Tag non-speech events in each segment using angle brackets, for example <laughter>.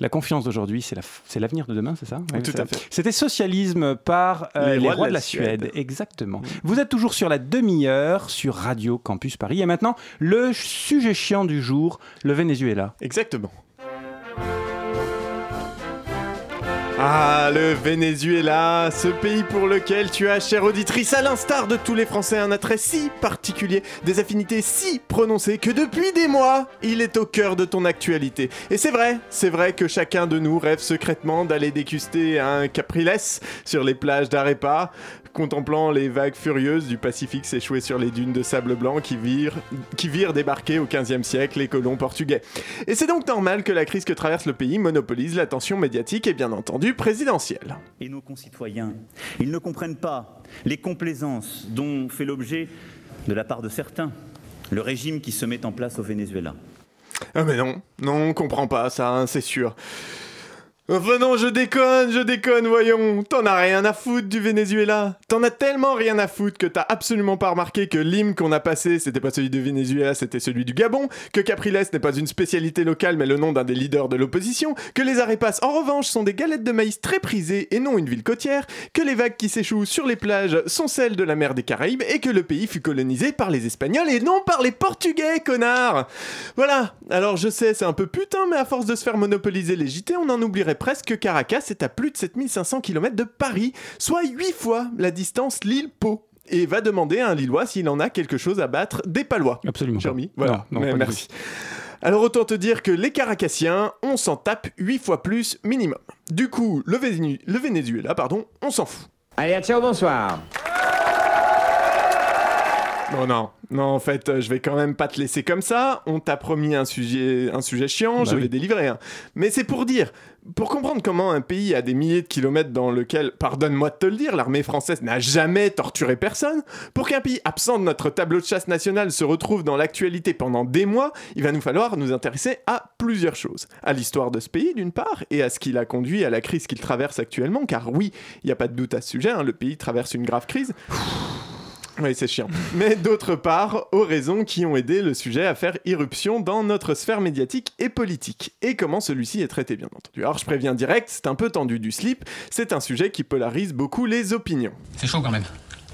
La confiance d'aujourd'hui, c'est la- c'est l'avenir de demain, c'est ça? Oui, tout à fait. C'était Socialisme par euh, les, rois, de la, Suède. Exactement. Vous êtes toujours sur la demi-heure sur Radio Campus Paris. Et maintenant, le sujet chiant du jour, le Venezuela. Exactement. Ah, le Venezuela, ce pays pour lequel tu as, chère auditrice, à l'instar de tous les Français, un attrait si particulier, des affinités si prononcées que depuis des mois, il est au cœur de ton actualité. Et c'est vrai, c'est vrai que chacun de nous rêve secrètement d'aller déguster un capriles sur les plages d'Arepa, contemplant les vagues furieuses du Pacifique s'échouer sur les dunes de sable blanc qui virent, qui virent débarquer au XVe siècle les colons portugais. Et c'est donc normal que la crise que traverse le pays monopolise l'attention médiatique et bien entendu présidentielle. et nos concitoyens. Ils ne comprennent pas les complaisances dont fait l'objet, de la part de certains, le régime qui se met en place au Venezuela. Ah mais non, non, on comprend pas ça, hein, c'est sûr. Enfin non, je déconne, je déconne, voyons. T'en as rien à foutre du Venezuela. T'en as tellement rien à foutre que t'as absolument pas remarqué que l'hymne qu'on a passé, c'était pas celui du Venezuela, c'était celui du Gabon, que Capriles n'est pas une spécialité locale mais le nom d'un des leaders de l'opposition, que les arepas en revanche sont des galettes de maïs très prisées et non une ville côtière, que les vagues qui s'échouent sur les plages sont celles de la mer des Caraïbes et que le pays fut colonisé par les Espagnols et non par les Portugais, connard Voilà, alors je sais, c'est un peu putain, mais à force de se faire monopoliser les JT, on en oublierait presque que Caracas est à plus de 7500 km de Paris, soit 8 fois la distance Lille-Pau. Et va demander à un Lillois s'il en a quelque chose à battre des Palois. Absolument. Jeremy, voilà, Non, non, Mais merci. Alors autant te dire que les Caracassiens, on s'en tape 8 fois plus minimum. Du coup, le, Vénu- le Venezuela, pardon, on s'en fout. Allez, ciao, bonsoir. Non, non, non, en fait, euh, je vais quand même pas te laisser comme ça. On t'a promis un sujet, un sujet chiant, Bah je oui. vais délivrer un. Mais c'est pour dire, pour comprendre comment un pays a des milliers de kilomètres dans lequel, pardonne-moi de te le dire, l'armée française n'a jamais torturé personne, pour qu'un pays absent de notre tableau de chasse national se retrouve dans l'actualité pendant des mois, il va nous falloir nous intéresser à plusieurs choses. À l'histoire de ce pays, d'une part, et à ce qui l'a conduit à la crise qu'il traverse actuellement, car oui, il n'y a pas de doute à ce sujet, hein, le pays traverse une grave crise. Oui, c'est chiant. Mais d'autre part, aux raisons qui ont aidé le sujet à faire irruption dans notre sphère médiatique et politique. Et comment celui-ci est traité, bien entendu. Alors, je préviens direct, c'est un peu tendu du slip, c'est un sujet qui polarise beaucoup les opinions. C'est chaud quand même.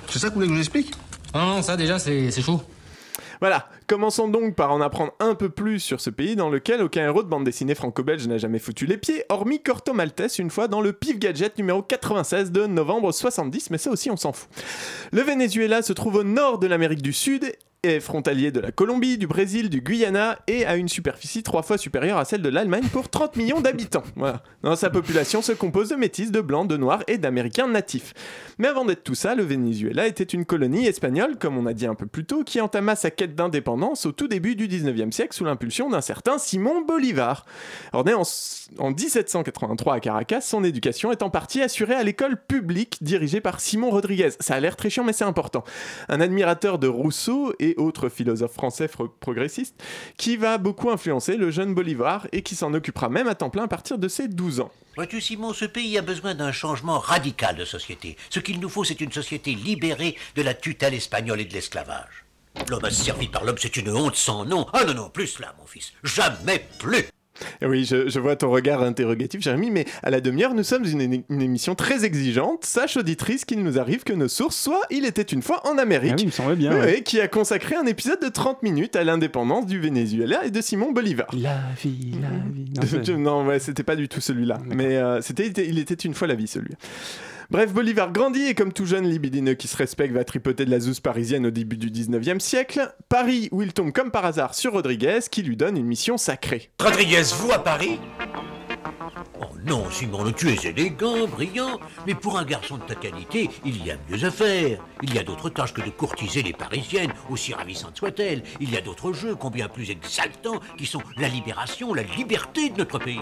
C'est ça que vous voulez que je vous explique? Non, non, ça déjà, c'est c'est chaud. Voilà, commençons donc par en apprendre un peu plus sur ce pays dans lequel aucun héros de bande dessinée franco-belge n'a jamais foutu les pieds, hormis Corto Maltese une fois dans le Pif Gadget numéro 96 de novembre 70, mais ça aussi on s'en fout. Le Venezuela se trouve au nord de l'Amérique du Sud est frontalier de la Colombie, du Brésil, du Guyana et a une superficie trois fois supérieure à celle de l'Allemagne pour 30 millions d'habitants. Voilà. Sa population se compose de métis, de blancs, de noirs et d'américains natifs. Mais avant d'être tout ça, le Venezuela était une colonie espagnole, comme on a dit un peu plus tôt, qui entama sa quête d'indépendance au tout début du 19e siècle sous l'impulsion d'un certain Simon Bolivar. Alors né en 1783 à Caracas, son éducation est en partie assurée à l'école publique dirigée par Simon Rodriguez. Ça a l'air très chiant, mais c'est important. Un admirateur de Rousseau et autres philosophes français progressistes, qui va beaucoup influencer le jeune Bolivar et qui s'en occupera même à temps plein à partir de ses 12 ans. Vois-tu, Simon, ce pays a besoin d'un changement radical de société. Ce qu'il nous faut, c'est une société libérée de la tutelle espagnole et de l'esclavage. L'homme asservi par l'homme, c'est une honte sans nom. Ah non, non, plus là, mon fils. Jamais plus. Oui, je, je vois ton regard interrogatif, Jérémy, mais à la demi-heure, nous sommes une, une émission très exigeante. Sache, auditrice, qu'il nous arrive que nos sources soient Il était une fois en Amérique. Ah oui, il me semblait bien. Oui, ouais. oui, qui a consacré un épisode de 30 minutes à l'indépendance du Venezuela et de Simon Bolivar. La vie, la vie. Non, <laughs> Non, ouais, c'était pas du tout celui-là. Mais euh, c'était, il était une fois la vie, celui Bref, Bolivar grandit et comme tout jeune libidineux qui se respecte va tripoter de la zouze parisienne au début du 19e siècle. Paris où il tombe comme par hasard sur Rodriguez qui lui donne une mission sacrée. Rodriguez, vous à Paris? Oh non, Simon, tu es élégant, brillant, mais pour un garçon de ta qualité, il y a mieux à faire. Il y a d'autres tâches que de courtiser les Parisiennes, aussi ravissantes soient-elles. Il y a d'autres jeux, combien plus exaltants, qui sont la libération, la liberté de notre pays.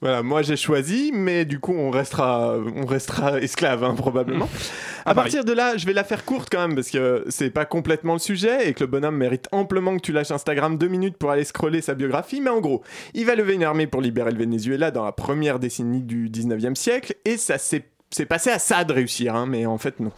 Voilà, moi j'ai choisi, mais du coup on restera, on restera <laughs> esclave hein, probablement. <laughs> À partir de là, je vais la faire courte quand même parce que c'est pas complètement le sujet et que le bonhomme mérite amplement que tu lâches Instagram deux minutes pour aller scroller sa biographie. Mais en gros, il va lever une armée pour libérer le Venezuela dans la première décennie du 19e siècle et ça s'est c'est passé à ça de réussir, hein, mais en fait non.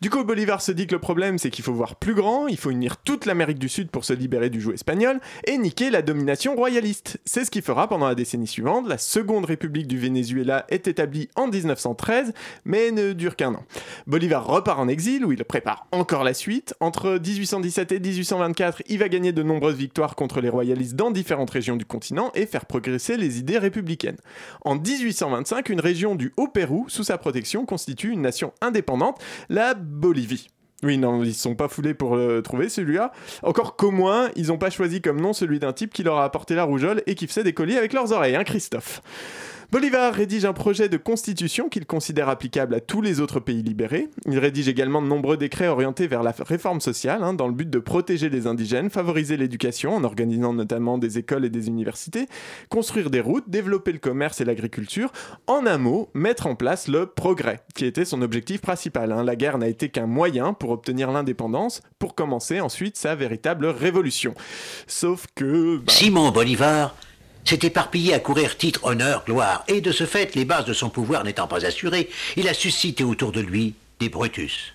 Du coup, Bolivar se dit que le problème, c'est qu'il faut voir plus grand, il faut unir toute l'Amérique du Sud pour se libérer du joug espagnol et niquer la domination royaliste. C'est ce qu'il fera pendant la décennie suivante. La Seconde République du Venezuela est établie en 1913, mais ne dure qu'un an. Bolivar repart en exil, où il prépare encore la suite. Entre 1817 et 1824, il va gagner de nombreuses victoires contre les royalistes dans différentes régions du continent et faire progresser les idées républicaines. En 1825, une région du Haut-Pérou, sous sa protection, constitue une nation indépendante, la Bolivie. Oui, non, ils sont pas foulés pour le trouver celui-là. Encore qu'au moins, ils n'ont pas choisi comme nom celui d'un type qui leur a apporté la rougeole et qui faisait des colliers avec leurs oreilles, hein, Christophe. Bolivar rédige un projet de constitution qu'il considère applicable à tous les autres pays libérés. Il rédige également de nombreux décrets orientés vers la réforme sociale, hein, dans le but de protéger les indigènes, favoriser l'éducation en organisant notamment des écoles et des universités, construire des routes, développer le commerce et l'agriculture. En un mot, mettre en place le progrès, qui était son objectif principal. Hein. La guerre n'a été qu'un moyen pour obtenir l'indépendance, pour commencer ensuite sa véritable révolution. Sauf que... Bah, Simon Bolivar s'est éparpillé à courir titre, honneur, gloire, et de ce fait, les bases de son pouvoir n'étant pas assurées, il a suscité autour de lui des Brutus.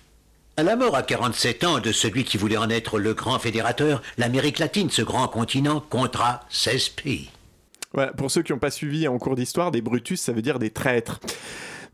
À la mort à 47 ans de celui qui voulait en être le grand fédérateur, l'Amérique latine, ce grand continent, comptera 16 pays. Voilà, pour ceux qui n'ont pas suivi en cours d'histoire, des Brutus, ça veut dire des traîtres.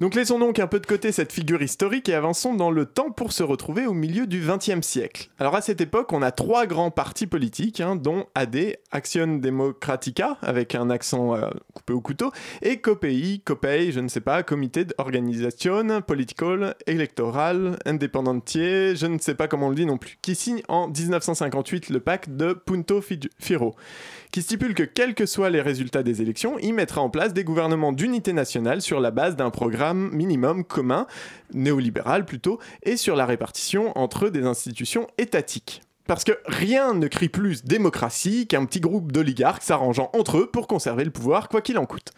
Donc laissons donc un peu de côté cette figure historique et avançons dans le temps pour se retrouver au milieu du XXe siècle. Alors à cette époque, on a trois grands partis politiques, hein, dont AD, Action Democratica, avec un accent euh, coupé au couteau, et COPEI, COPEI, je ne sais pas, Comité d'Organisation Political Electoral Independentier, je ne sais pas comment on le dit non plus, qui signe en 1958 le pacte de Punto Firo qui stipule que quels que soient les résultats des élections, il mettra en place des gouvernements d'unité nationale sur la base d'un programme minimum commun, néolibéral plutôt, et sur la répartition entre des institutions étatiques. Parce que rien ne crie plus démocratie qu'un petit groupe d'oligarques s'arrangeant entre eux pour conserver le pouvoir, quoi qu'il en coûte.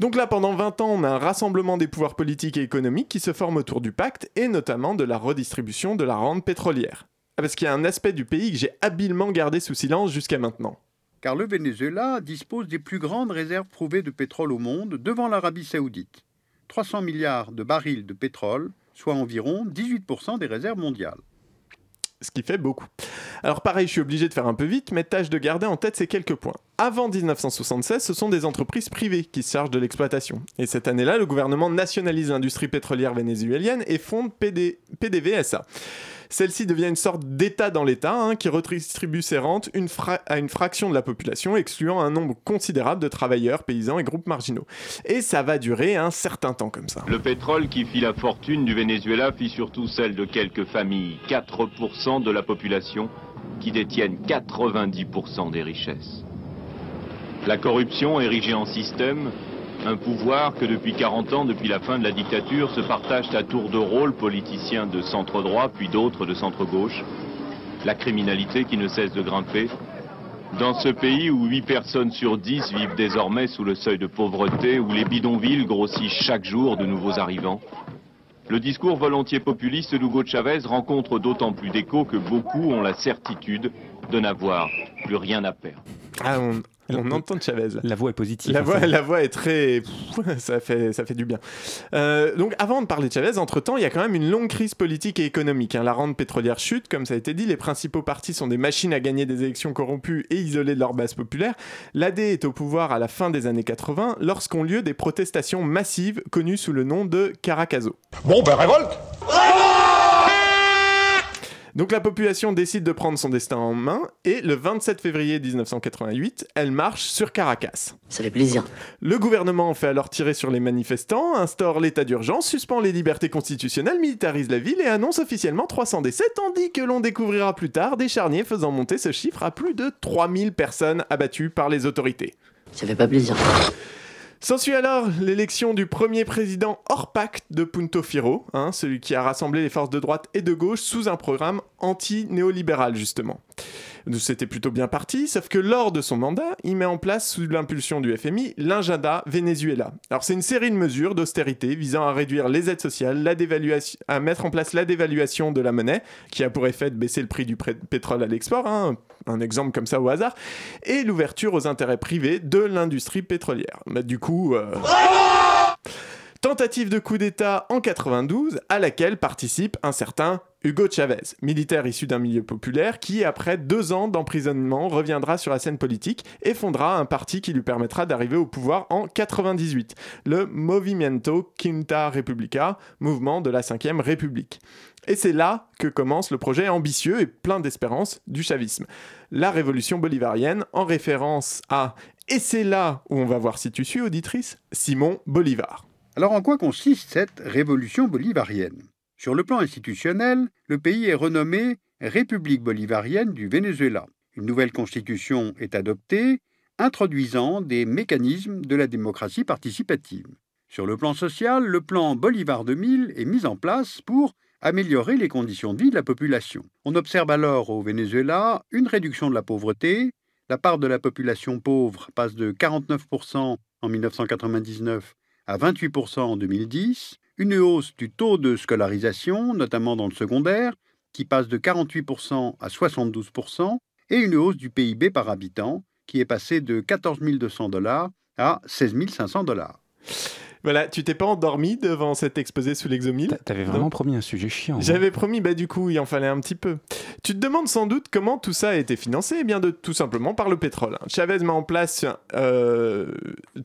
Donc là, pendant 20 ans, on a un rassemblement des pouvoirs politiques et économiques qui se forme autour du pacte, et notamment de la redistribution de la rente pétrolière. Ah, parce qu'il y a un aspect du pays que j'ai habilement gardé sous silence jusqu'à maintenant car le Venezuela dispose des plus grandes réserves prouvées de pétrole au monde devant l'Arabie saoudite. 300 milliards de barils de pétrole, soit environ 18% des réserves mondiales. Ce qui fait beaucoup. Alors pareil, je suis obligé de faire un peu vite, mais tâche de garder en tête ces quelques points. Avant 1976, ce sont des entreprises privées qui se chargent de l'exploitation. Et cette année-là, le gouvernement nationalise l'industrie pétrolière vénézuélienne et fonde PD, PDVSA. Celle-ci devient une sorte d'État dans l'État hein, qui redistribue ses rentes à une fraction de la population, excluant un nombre considérable de travailleurs, paysans et groupes marginaux. Et ça va durer un certain temps comme ça. Le pétrole qui fit la fortune du Venezuela fit surtout celle de quelques familles, 4% de la population qui détiennent 90% des richesses. La corruption érigée en système un pouvoir que depuis 40 ans, depuis la fin de la dictature, se partagent à tour de rôle politiciens de centre droit, puis d'autres de centre gauche. La criminalité qui ne cesse de grimper. Dans ce pays où 8 personnes sur 10 vivent désormais sous le seuil de pauvreté, où les bidonvilles grossissent chaque jour de nouveaux arrivants, le discours volontiers populiste d'Hugo Chavez rencontre d'autant plus d'écho que beaucoup ont la certitude de n'avoir plus rien à perdre. Ah, on entend Chavez. La voix est positive. La voix, la voix est très. <laughs> ça, fait, ça fait du bien. Euh, donc, avant de parler de Chavez, entre-temps, il y a quand même une longue crise politique et économique. Hein. La rente pétrolière chute, comme ça a été dit. Les principaux partis sont des machines à gagner des élections corrompues et isolées de leur base populaire. L'AD est au pouvoir à la fin des années 80, lorsqu'ont lieu des protestations massives connues sous le nom de Caracazo. Bon, ben révolte donc la population décide de prendre son destin en main et le 27 février 1988, elle marche sur Caracas. Ça fait plaisir. Le gouvernement fait alors tirer sur les manifestants, instaure l'état d'urgence, suspend les libertés constitutionnelles, militarise la ville et annonce officiellement 300 décès, tandis que l'on découvrira plus tard des charniers faisant monter ce chiffre à plus de 3000 personnes abattues par les autorités. Ça fait pas plaisir. S'ensuit alors l'élection du premier président hors pacte de Punto Firo, hein, celui qui a rassemblé les forces de droite et de gauche sous un programme anti-néolibéral justement. C'était plutôt bien parti, sauf que lors de son mandat, il met en place, sous l'impulsion du FMI, l'Injada Venezuela. Alors c'est une série de mesures d'austérité visant à réduire les aides sociales, à mettre en place la dévaluation de la monnaie, qui a pour effet de baisser le prix du pétrole à l'export, hein, un exemple comme ça au hasard, et l'ouverture aux intérêts privés de l'industrie pétrolière. Mais du coup... Euh, Tentative de coup d'État en 92 à laquelle participe un certain Hugo Chavez, militaire issu d'un milieu populaire qui, après deux ans d'emprisonnement, reviendra sur la scène politique et fondera un parti qui lui permettra d'arriver au pouvoir en 98, le Movimiento Quinta Republica, mouvement de la 5ème République. Et c'est là que commence le projet ambitieux et plein d'espérance du chavisme. La révolution bolivarienne, en référence à, et c'est là où on va voir si tu suis, auditrice, Simon Bolivar. Alors en quoi consiste cette révolution bolivarienne? Sur le plan institutionnel, le pays est renommé République bolivarienne du Venezuela. Une nouvelle constitution est adoptée, introduisant des mécanismes de la démocratie participative. Sur le plan social, le plan Bolivar 2000 est mis en place pour améliorer les conditions de vie de la population. On observe alors au Venezuela une réduction de la pauvreté, la part de la population pauvre passe de 49% en 1999 à 28% en 2010, une hausse du taux de scolarisation, notamment dans le secondaire, qui passe de 48% à 72%, et une hausse du PIB par habitant, qui est passé de 14 200 dollars à 16 500 dollars. Voilà, tu t'es pas endormi devant cet exposé sous l'exomile T'avais vraiment promis un sujet chiant. Hein. J'avais promis, bah du coup, il en fallait un petit peu. Tu te demandes sans doute comment tout ça a été financé Eh bien, de, tout simplement par le pétrole. Chavez met en place, euh,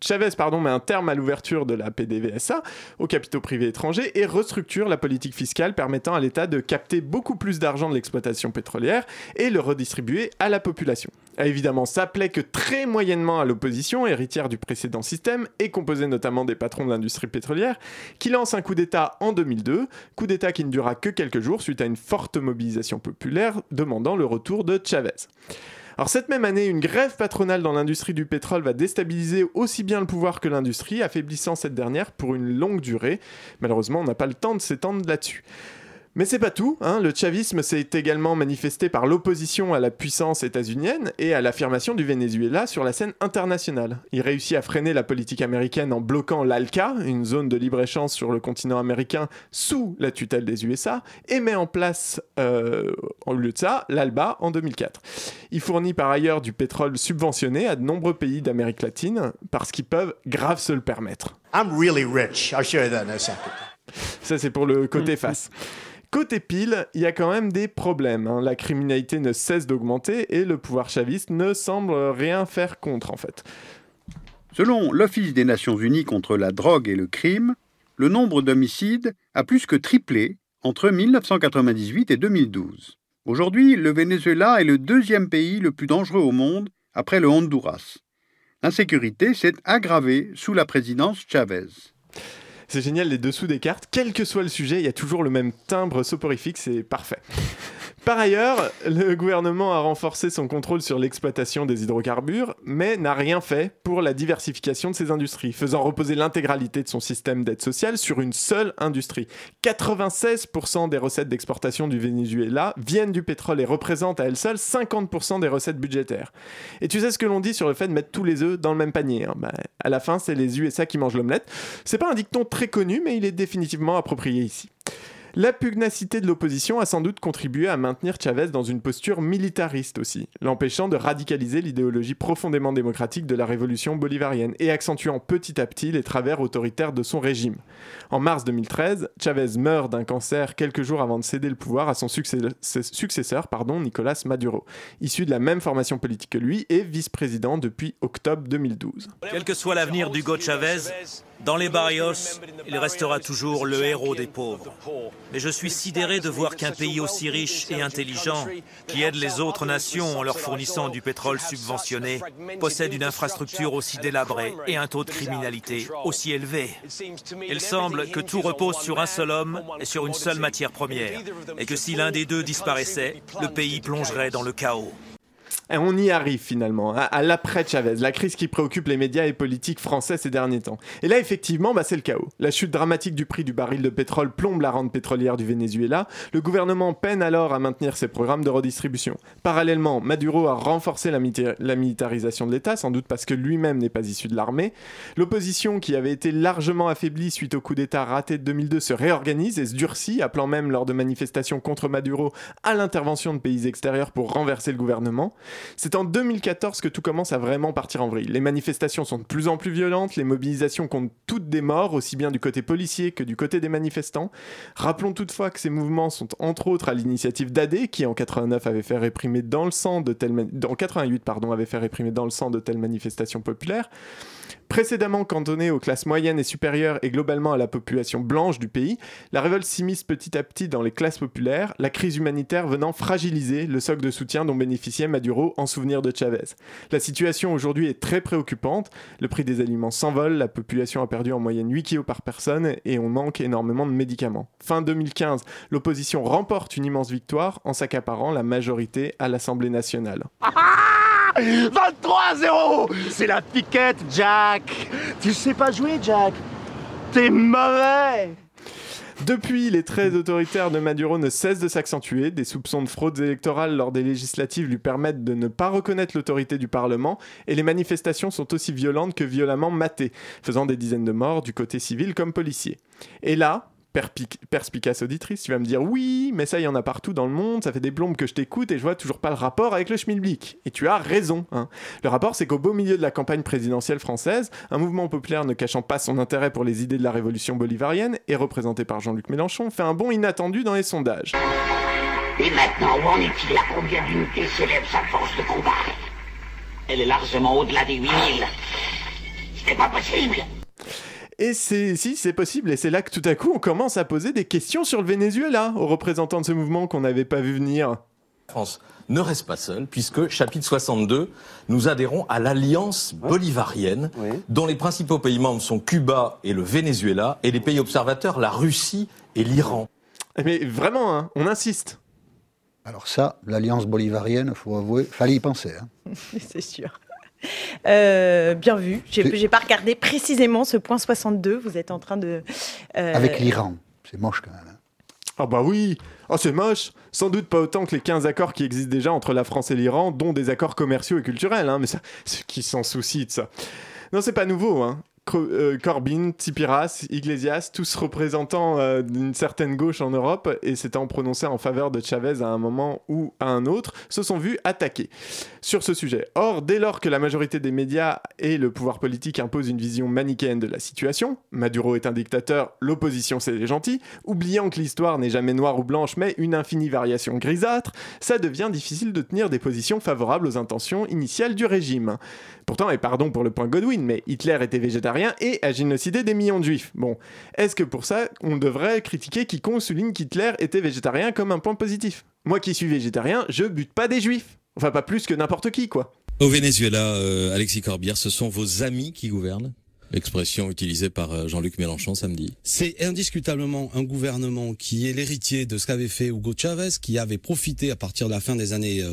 Chavez pardon, met un terme à l'ouverture de la PDVSA aux capitaux privés étrangers et restructure la politique fiscale permettant à l'État de capter beaucoup plus d'argent de l'exploitation pétrolière et le redistribuer à la population. Ah, évidemment, ça plaît que très moyennement à l'opposition, héritière du précédent système et composée notamment des patrons l'industrie pétrolière, qui lance un coup d'État en 2002, coup d'État qui ne durera que quelques jours suite à une forte mobilisation populaire demandant le retour de Chavez. Alors cette même année, une grève patronale dans l'industrie du pétrole va déstabiliser aussi bien le pouvoir que l'industrie, affaiblissant cette dernière pour une longue durée. Malheureusement, on n'a pas le temps de s'étendre là-dessus. Mais c'est pas tout, hein. le chavisme s'est également manifesté par l'opposition à la puissance états-unienne et à l'affirmation du Venezuela sur la scène internationale. Il réussit à freiner la politique américaine en bloquant l'ALCA, une zone de libre-échange sur le continent américain sous la tutelle des USA, et met en place, euh, au lieu de ça, l'ALBA en 2004. Il fournit par ailleurs du pétrole subventionné à de nombreux pays d'Amérique latine parce qu'ils peuvent grave se le permettre. I'm really rich. I'll show you that in a second. Ça, c'est pour le côté face. Côté pile, il y a quand même des problèmes. Hein. La criminalité ne cesse d'augmenter et le pouvoir chaviste ne semble rien faire contre en fait. Selon l'Office des Nations Unies contre la drogue et le crime, le nombre d'homicides a plus que triplé entre 1998 et 2012. Aujourd'hui, le Venezuela est le deuxième pays le plus dangereux au monde après le Honduras. L'insécurité s'est aggravée sous la présidence Chavez. C'est génial, les dessous des cartes, quel que soit le sujet, il y a toujours le même timbre soporifique, c'est parfait. Par ailleurs, le gouvernement a renforcé son contrôle sur l'exploitation des hydrocarbures, mais n'a rien fait pour la diversification de ses industries, faisant reposer l'intégralité de son système d'aide sociale sur une seule industrie. 96% des recettes d'exportation du Venezuela viennent du pétrole et représentent à elles seules 50% des recettes budgétaires. Et tu sais ce que l'on dit sur le fait de mettre tous les œufs dans le même panier. Hein bah, à la fin, c'est les USA qui mangent l'omelette. C'est pas un dicton très connu, mais il est définitivement approprié ici. La pugnacité de l'opposition a sans doute contribué à maintenir Chavez dans une posture militariste aussi, l'empêchant de radicaliser l'idéologie profondément démocratique de la révolution bolivarienne et accentuant petit à petit les travers autoritaires de son régime. En mars 2013, Chavez meurt d'un cancer quelques jours avant de céder le pouvoir à son successeur, pardon, Nicolas Maduro, issu de la même formation politique que lui et vice-président depuis octobre 2012. Quel que soit l'avenir d'Hugo Chavez, dans les barrios, il restera toujours le héros des pauvres. Mais je suis sidéré de voir qu'un pays aussi riche et intelligent, qui aide les autres nations en leur fournissant du pétrole subventionné, possède une infrastructure aussi délabrée et un taux de criminalité aussi élevé. Il semble que tout repose sur un seul homme et sur une seule matière première, et que si l'un des deux disparaissait, le pays plongerait dans le chaos. Et on y arrive finalement, à, l'après Chavez, la crise qui préoccupe les médias et politiques français ces derniers temps. Et là, effectivement, bah, c'est le chaos. La chute dramatique du prix du baril de pétrole plombe la rente pétrolière du Venezuela. Le gouvernement peine alors à maintenir ses programmes de redistribution. Parallèlement, Maduro a renforcé la, la militarisation de l'État, sans doute parce que lui-même n'est pas issu de l'armée. L'opposition, qui avait été largement affaiblie suite au coup d'État raté de 2002, se réorganise et se durcit, appelant même lors de manifestations contre Maduro à l'intervention de pays extérieurs pour renverser le gouvernement. C'est en 2014 que tout commence à vraiment partir en vrille. Les manifestations sont de plus en plus violentes, les mobilisations comptent toutes des morts, aussi bien du côté policier que du côté des manifestants. Rappelons toutefois que ces mouvements sont entre autres à l'initiative d'AD, qui en 89 avait fait réprimer dans le sang de telles, en 88 pardon, avait fait réprimer dans le sang de telles manifestations populaires. Précédemment cantonnée aux classes moyennes et supérieures et globalement à la population blanche du pays, la révolte s'immisce petit à petit dans les classes populaires, la crise humanitaire venant fragiliser le socle de soutien dont bénéficiait Maduro en souvenir de Chavez. La situation aujourd'hui est très préoccupante, le prix des aliments s'envole, la population a perdu en moyenne 8 kg par personne et on manque énormément de médicaments. Fin 2015, l'opposition remporte une immense victoire en s'accaparant la majorité à l'Assemblée nationale. 23 0 C'est la piquette, Jack Tu sais pas jouer, Jack T'es mauvais depuis, les traits autoritaires de Maduro ne cessent de s'accentuer. Des soupçons de fraude électorale lors des législatives lui permettent de ne pas reconnaître l'autorité du Parlement et les manifestations sont aussi violentes que violemment matées, faisant des dizaines de morts du côté civil comme policier. Et là, perspicace auditrice, tu vas me dire oui, mais ça, y en a partout dans le monde, ça fait des plombes que je t'écoute et je vois toujours pas le rapport avec le schmilblick. Et tu as raison. Hein. Le rapport, c'est qu'au beau milieu de la campagne présidentielle française, un mouvement populaire ne cachant pas son intérêt pour les idées de la révolution bolivarienne et représenté par Jean-Luc Mélenchon fait un bond inattendu dans les sondages. Et maintenant, où en est-il? À combien d'unités s'élève sa force de combat? Elle est largement au-delà des 8000. C'est pas possible et c'est si c'est possible, et c'est là que tout à coup on commence à poser des questions sur le Venezuela aux représentants de ce mouvement qu'on n'avait pas vu venir. France ne reste pas seule, puisque chapitre 62, nous adhérons à l'alliance bolivarienne, dont les principaux pays membres sont Cuba et le Venezuela, et les pays observateurs, la Russie et l'Iran. Mais vraiment, hein, on insiste. Alors ça, l'alliance bolivarienne, faut avouer, fallait y penser. Hein. <laughs> C'est sûr. Euh, bien vu. J'ai pas regardé précisément ce point 62. Vous êtes en train de. Euh, Avec l'Iran. C'est moche quand même. Hein. Ah bah oui Oh c'est moche Sans doute pas autant que les 15 accords qui existent déjà entre la France et l'Iran, dont des accords commerciaux et culturels, hein, mais ça, qui s'en soucient de ça. Non, c'est pas nouveau, hein. Euh, Corbyn, Tsipiras, Iglesias, tous représentants euh, d'une certaine gauche en Europe et s'étant prononcés en faveur de Chavez à un moment ou à un autre, se sont vus attaqués sur ce sujet. Or, dès lors que la majorité des médias et le pouvoir politique imposent une vision manichéenne de la situation, Maduro est un dictateur, l'opposition c'est les gentils, oubliant que l'histoire n'est jamais noire ou blanche mais une infinie variation grisâtre, ça devient difficile de tenir des positions favorables aux intentions initiales du régime. Pourtant, et pardon pour le point Godwin, mais Hitler était végétarien et a génocidé des millions de juifs. Bon, est-ce que pour ça, on devrait critiquer quiconque souligne qu'Hitler était végétarien comme un point positif? Moi qui suis végétarien, je bute pas des juifs. Enfin, pas plus que n'importe qui, quoi. Au Venezuela, euh, Alexis Corbière, ce sont vos amis qui gouvernent? Expression utilisée par euh, Jean-Luc Mélenchon samedi. C'est indiscutablement un gouvernement qui est l'héritier de ce qu'avait fait Hugo Chavez, qui avait profité à partir de la fin des années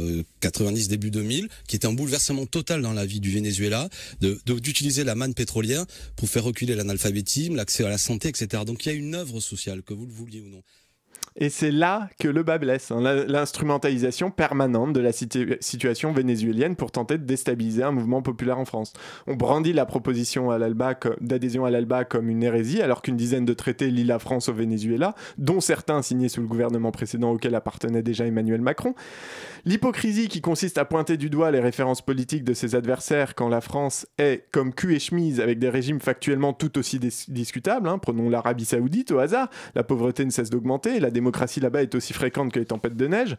90, euh, début 2000, qui était un bouleversement total dans la vie du Venezuela, d'utiliser la manne pétrolière pour faire reculer l'analphabétisme, l'accès à la santé, etc. Donc il y a une œuvre sociale, que vous le vouliez ou non. Et c'est là que le bas blesse, hein, l'instrumentalisation permanente de la situation vénézuélienne pour tenter de déstabiliser un mouvement populaire en France. On brandit la proposition d'adhésion à l'ALBA comme une hérésie, alors qu'une dizaine de traités lient la France au Venezuela, dont certains signés sous le gouvernement précédent auquel appartenait déjà Emmanuel Macron. L'hypocrisie qui consiste à pointer du doigt les références politiques de ses adversaires quand la France est comme cul et chemise avec des régimes factuellement tout aussi discutables, hein, prenons l'Arabie saoudite au hasard, la pauvreté ne cesse d'augmenter, la démocratie là-bas est aussi fréquente que les tempêtes de neige.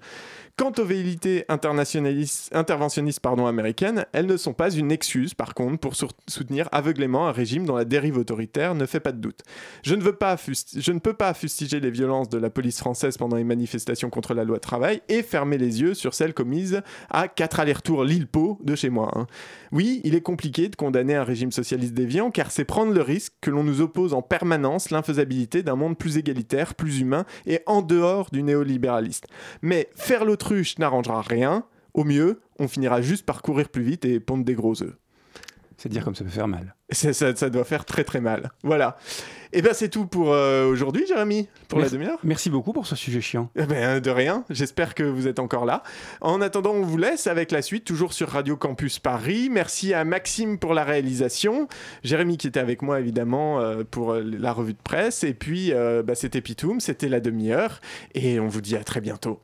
Quant aux velléités interventionnistes pardon, américaines, elles ne sont pas une excuse, par contre, pour soutenir aveuglément un régime dont la dérive autoritaire ne fait pas de doute. Je ne, veux pas je ne peux pas fustiger les violences de la police française pendant les manifestations contre la loi travail et fermer les yeux sur celles commises à quatre allers-retours Lille-Pau de chez moi. Hein. Oui, il est compliqué de condamner un régime socialiste déviant car c'est prendre le risque que l'on nous oppose en permanence l'infaisabilité d'un monde plus égalitaire, plus humain et en dehors du néolibéralisme. Mais faire l'autruche n'arrangera rien. Au mieux, on finira juste par courir plus vite et pondre des gros œufs. C'est dire comme ça peut faire mal. <laughs> Ça, ça, doit faire très très mal. Voilà. Et eh bien c'est tout pour euh, aujourd'hui, Jérémy, pour la demi-heure. Merci beaucoup pour ce sujet chiant. Eh ben, de rien. J'espère que vous êtes encore là. En attendant, on vous laisse avec la suite, toujours sur Radio Campus Paris. Merci à Maxime pour la réalisation. Jérémy qui était avec moi évidemment euh, pour euh, la revue de presse. Et puis bah, c'était Pitoum, c'était la demi-heure. Et on vous dit à très bientôt.